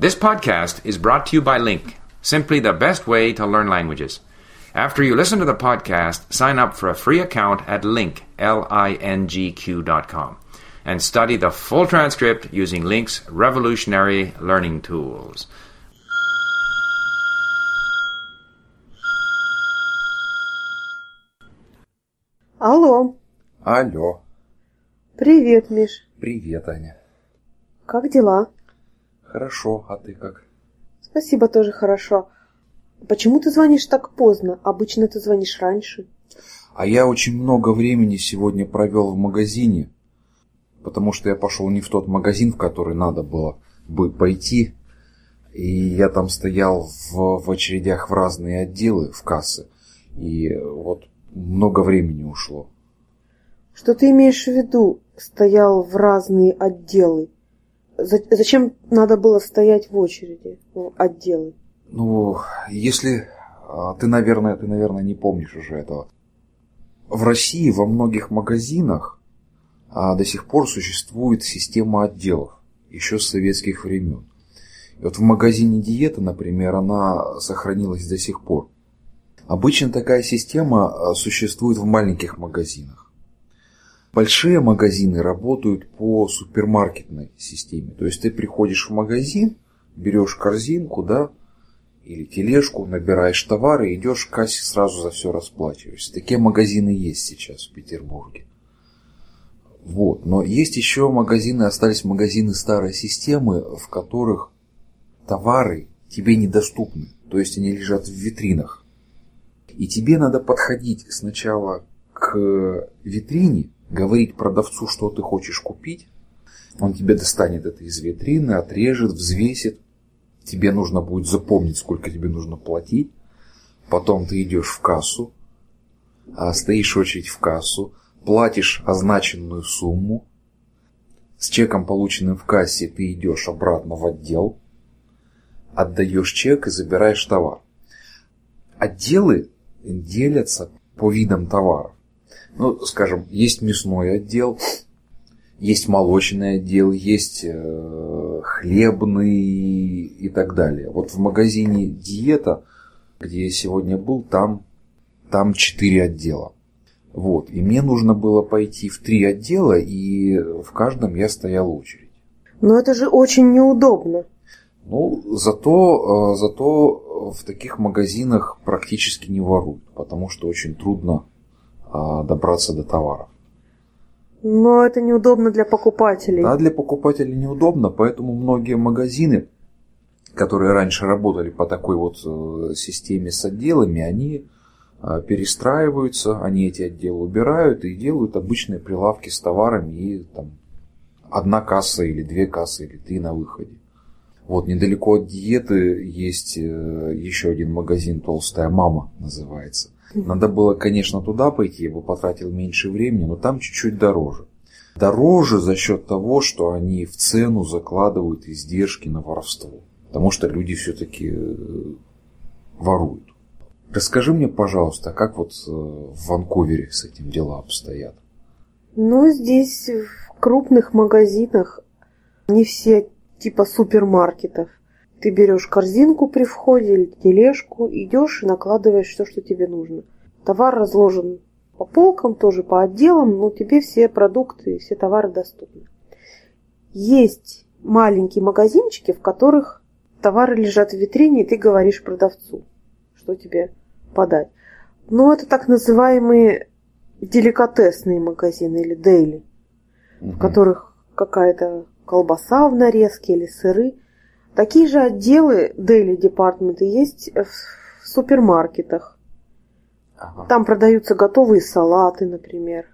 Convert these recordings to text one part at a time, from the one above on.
This podcast is brought to you by Link, simply the best way to learn languages. After you listen to the podcast, sign up for a free account at link, L-I-N-G-Q dot com, and study the full transcript using Link's revolutionary learning tools. Алло, Алло. привет, Миш. Привет, Аня. Как дела? Хорошо, а ты как? Спасибо, тоже хорошо. Почему ты звонишь так поздно? Обычно ты звонишь раньше. А я очень много времени сегодня провел в магазине, потому что я пошел не в тот магазин, в который надо было бы пойти. И я там стоял в, в очередях в разные отделы, в кассы. И вот много времени ушло. Что ты имеешь в виду, стоял в разные отделы? За- зачем надо было стоять в очереди в отделы? Ну, если а, ты, наверное, ты, наверное, не помнишь уже этого. В России во многих магазинах а, до сих пор существует система отделов, еще с советских времен. И вот в магазине диета, например, она сохранилась до сих пор. Обычно такая система а, существует в маленьких магазинах. Большие магазины работают по супермаркетной системе. То есть ты приходишь в магазин, берешь корзинку, да, или тележку, набираешь товары, идешь к кассе, сразу за все расплачиваешься. Такие магазины есть сейчас в Петербурге. Вот. Но есть еще магазины, остались магазины старой системы, в которых товары тебе недоступны. То есть они лежат в витринах. И тебе надо подходить сначала к витрине, говорить продавцу, что ты хочешь купить. Он тебе достанет это из витрины, отрежет, взвесит. Тебе нужно будет запомнить, сколько тебе нужно платить. Потом ты идешь в кассу, а стоишь очередь в кассу, платишь означенную сумму. С чеком, полученным в кассе, ты идешь обратно в отдел, отдаешь чек и забираешь товар. Отделы делятся по видам товаров. Ну, скажем, есть мясной отдел, есть молочный отдел, есть э, хлебный и так далее. Вот в магазине диета, где я сегодня был, там, там четыре отдела. Вот. И мне нужно было пойти в три отдела, и в каждом я стоял очередь. Но это же очень неудобно. Ну, зато, э, зато в таких магазинах практически не воруют, потому что очень трудно добраться до товаров. Но это неудобно для покупателей. Да, для покупателей неудобно, поэтому многие магазины, которые раньше работали по такой вот э, системе с отделами, они э, перестраиваются, они эти отделы убирают и делают обычные прилавки с товарами и там одна касса или две кассы или три на выходе. Вот недалеко от диеты есть э, еще один магазин «Толстая мама» называется. Надо было, конечно, туда пойти, я бы потратил меньше времени, но там чуть-чуть дороже. Дороже за счет того, что они в цену закладывают издержки на воровство. Потому что люди все-таки воруют. Расскажи мне, пожалуйста, как вот э, в Ванкувере с этим дела обстоят? Ну, здесь в крупных магазинах не все типа супермаркетов. Ты берешь корзинку при входе или тележку, идешь и накладываешь все, что тебе нужно. Товар разложен по полкам, тоже по отделам, но тебе все продукты, все товары доступны. Есть маленькие магазинчики, в которых товары лежат в витрине, и ты говоришь продавцу, что тебе подать. Но это так называемые деликатесные магазины или дейли, угу. в которых какая-то колбаса в нарезке или сыры. Такие же отделы daily департменты есть в супермаркетах. Ага. Там продаются готовые салаты, например,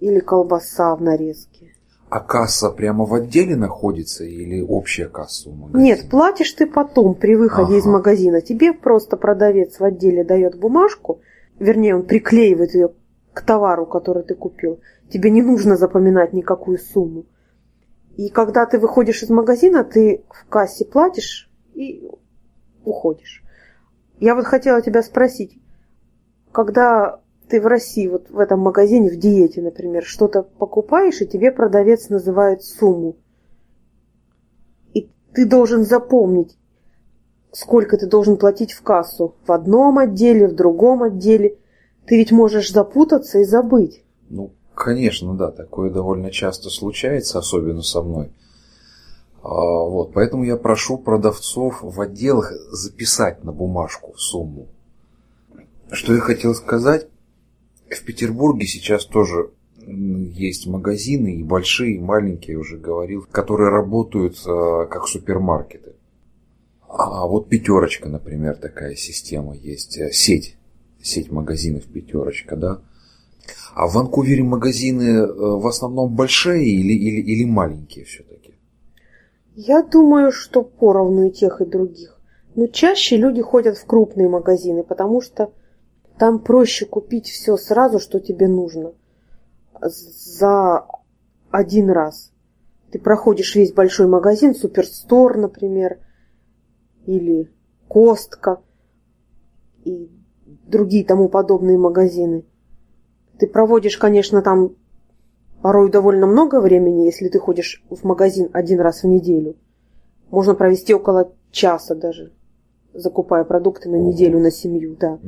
или колбаса в нарезке. А касса прямо в отделе находится или общая касса у магазина? Нет, платишь ты потом при выходе ага. из магазина. Тебе просто продавец в отделе дает бумажку, вернее, он приклеивает ее к товару, который ты купил. Тебе не нужно запоминать никакую сумму. И когда ты выходишь из магазина, ты в кассе платишь и уходишь. Я вот хотела тебя спросить, когда ты в России, вот в этом магазине, в диете, например, что-то покупаешь, и тебе продавец называет сумму. И ты должен запомнить, сколько ты должен платить в кассу в одном отделе, в другом отделе. Ты ведь можешь запутаться и забыть. Ну, конечно, да, такое довольно часто случается, особенно со мной. А, вот, поэтому я прошу продавцов в отделах записать на бумажку сумму. Что я хотел сказать, в Петербурге сейчас тоже есть магазины, и большие, и маленькие, я уже говорил, которые работают э, как супермаркеты. А вот пятерочка, например, такая система есть, э, сеть, сеть магазинов пятерочка, да. А в Ванкувере магазины э, в основном большие или, или, или маленькие все-таки? Я думаю, что поровну и тех, и других. Но чаще люди ходят в крупные магазины, потому что там проще купить все сразу, что тебе нужно. За один раз. Ты проходишь весь большой магазин, Суперстор, например, или Костка и другие тому подобные магазины. Ты проводишь, конечно, там порой довольно много времени, если ты ходишь в магазин один раз в неделю. Можно провести около часа даже, закупая продукты на неделю, на семью, да.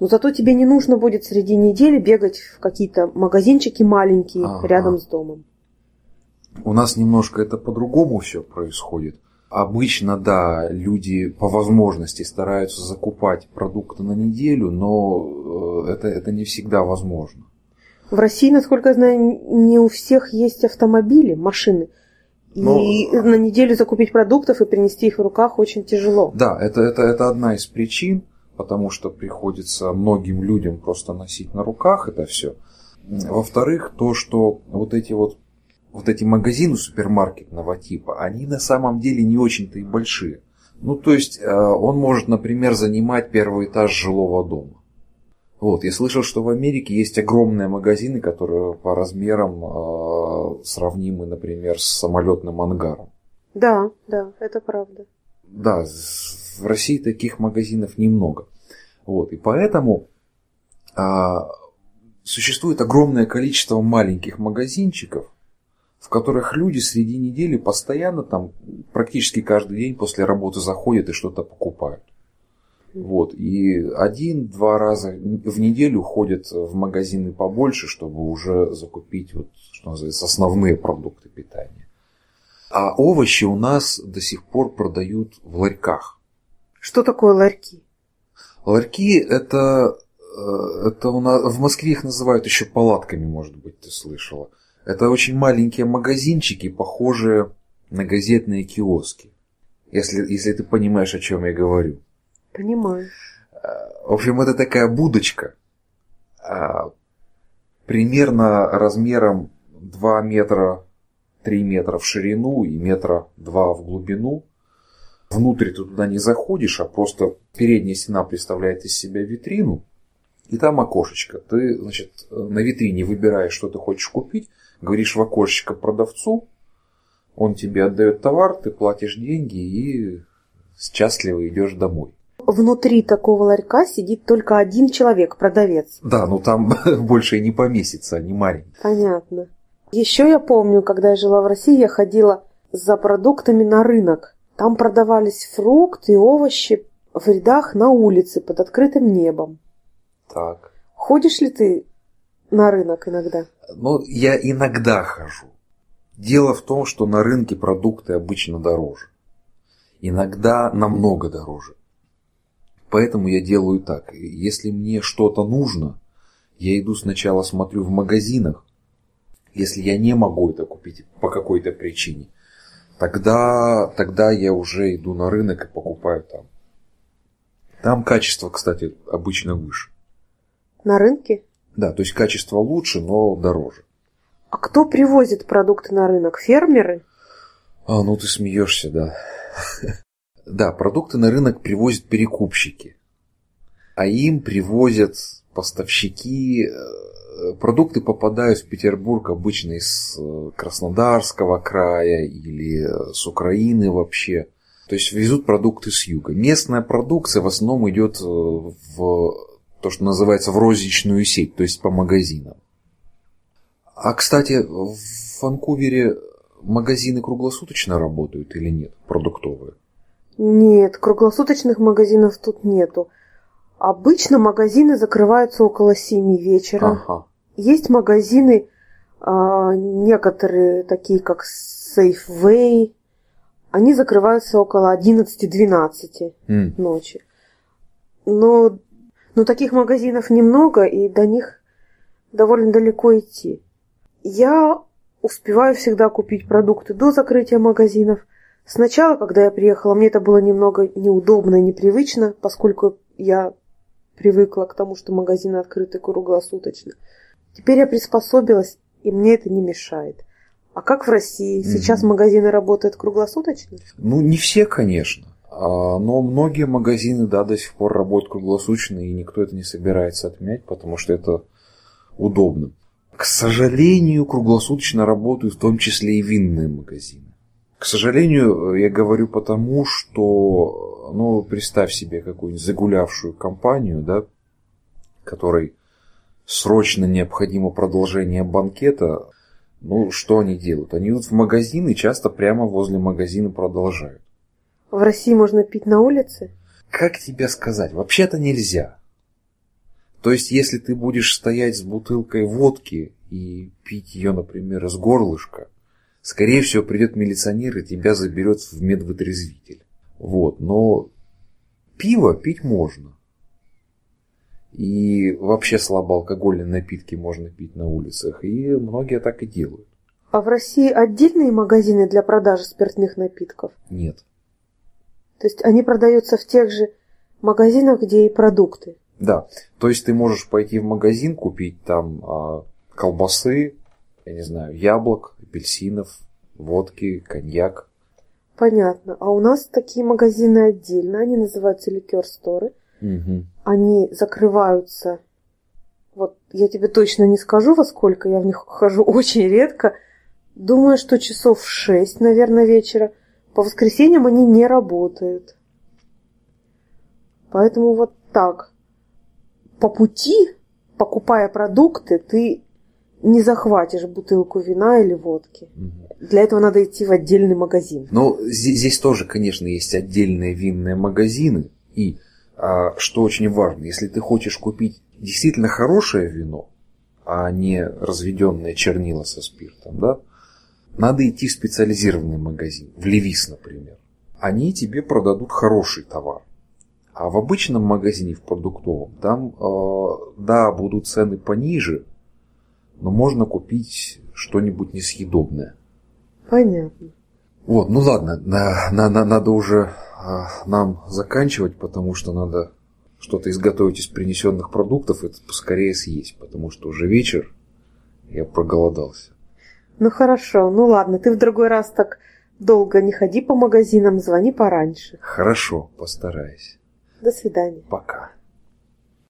Но зато тебе не нужно будет среди недели бегать в какие-то магазинчики маленькие ага. рядом с домом. У нас немножко это по-другому все происходит. Обычно, да, люди по возможности стараются закупать продукты на неделю, но э, это, это не всегда возможно. В России, насколько я знаю, не у всех есть автомобили, машины. Но... И на неделю закупить продуктов и принести их в руках очень тяжело. Да, это, это, это одна из причин потому что приходится многим людям просто носить на руках это все. Во-вторых, то, что вот эти вот вот эти магазины супермаркетного типа, они на самом деле не очень-то и большие. Ну, то есть, э, он может, например, занимать первый этаж жилого дома. Вот, я слышал, что в Америке есть огромные магазины, которые по размерам э, сравнимы, например, с самолетным ангаром. Да, да, это правда. Да, в России таких магазинов немного. Вот, и поэтому а, существует огромное количество маленьких магазинчиков, в которых люди среди недели постоянно там практически каждый день после работы заходят и что-то покупают. Вот. И один-два раза в неделю ходят в магазины побольше, чтобы уже закупить, вот, что называется, основные продукты питания. А овощи у нас до сих пор продают в ларьках. Что такое ларьки? Ларьки это, э, это у нас, в Москве их называют еще палатками, может быть, ты слышала. Это очень маленькие магазинчики, похожие на газетные киоски. Если, если ты понимаешь, о чем я говорю. Понимаю. Э, в общем, это такая будочка, э, примерно размером 2 метра, 3 метра в ширину и метра 2 в глубину. Внутрь ты туда не заходишь, а просто передняя стена представляет из себя витрину, и там окошечко. Ты, значит, на витрине выбираешь, что ты хочешь купить, говоришь в окошечко продавцу, он тебе отдает товар, ты платишь деньги и счастливо идешь домой. Внутри такого ларька сидит только один человек, продавец. Да, ну там больше и не поместится, они маленькие. Понятно. Еще я помню, когда я жила в России, я ходила за продуктами на рынок. Там продавались фрукты и овощи в рядах на улице под открытым небом. Так. Ходишь ли ты на рынок иногда? Ну, я иногда хожу. Дело в том, что на рынке продукты обычно дороже. Иногда намного дороже. Поэтому я делаю так. Если мне что-то нужно, я иду сначала смотрю в магазинах. Если я не могу это купить по какой-то причине – тогда, тогда я уже иду на рынок и покупаю там. Там качество, кстати, обычно выше. На рынке? Да, то есть качество лучше, но дороже. А кто привозит продукты на рынок? Фермеры? А, ну ты смеешься, да. Да, продукты на рынок привозят перекупщики. А им привозят поставщики э, продукты попадают в Петербург обычно из э, Краснодарского края или э, с Украины вообще. То есть везут продукты с юга. Местная продукция в основном идет в то, что называется в розничную сеть, то есть по магазинам. А, кстати, в Ванкувере магазины круглосуточно работают или нет, продуктовые? Нет, круглосуточных магазинов тут нету. Обычно магазины закрываются около 7 вечера. Ага. Есть магазины, а, некоторые такие как Safeway, они закрываются около 11-12 М. ночи. Но, но таких магазинов немного, и до них довольно далеко идти. Я успеваю всегда купить продукты до закрытия магазинов. Сначала, когда я приехала, мне это было немного неудобно и непривычно, поскольку я привыкла к тому, что магазины открыты круглосуточно. Теперь я приспособилась, и мне это не мешает. А как в России? Сейчас Мгм. магазины работают круглосуточно? Ну, не все, конечно. А, Но многие магазины, да, до сих пор работают круглосуточно, и никто это не собирается отменять, потому что это удобно. К сожалению, круглосуточно работают в том числе и винные магазины. К сожалению, я говорю потому, что, ну, представь себе какую-нибудь загулявшую компанию, да, которой срочно необходимо продолжение банкета, ну, что они делают? Они идут в магазин и часто прямо возле магазина продолжают. В России можно пить на улице? Как тебе сказать? Вообще-то нельзя. То есть, если ты будешь стоять с бутылкой водки и пить ее, например, из горлышка, скорее всего, придет милиционер и тебя заберет в медвытрезвитель. Вот, но пиво пить можно. И вообще слабоалкогольные напитки можно пить на улицах, и многие так и делают. А в России отдельные магазины для продажи спиртных напитков? Нет. То есть они продаются в тех же магазинах, где и продукты. Да, то есть ты можешь пойти в магазин, купить там а, колбасы, я не знаю, яблок, апельсинов, водки, коньяк. Понятно. А у нас такие магазины отдельно, они называются ликер-сторы. Мгм. Они закрываются. Вот я тебе точно не скажу, во сколько, я в них хожу очень редко. Думаю, что часов в 6, наверное, вечера. По воскресеньям они не работают. Поэтому вот так. По пути, покупая продукты, ты не захватишь бутылку вина или водки. Мгм. Для этого надо идти в отдельный магазин. Но здесь, здесь тоже, конечно, есть отдельные винные магазины. И а, что очень важно, если ты хочешь купить действительно хорошее вино, а не разведенное чернила со спиртом, да, надо идти в специализированный магазин, в Левис, например. Они тебе продадут хороший товар. А в обычном магазине, в продуктовом, там, э, да, будут цены пониже, но можно купить что-нибудь несъедобное. Понятно. Вот, ну ладно, на, на- на- надо уже а, нам заканчивать, потому что надо что-то изготовить из принесенных продуктов, это поскорее съесть, потому что уже вечер, я проголодался. Ну хорошо, ну ладно, ты в другой раз так долго не ходи по магазинам, звони пораньше. Хорошо, постараюсь. До свидания. Пока.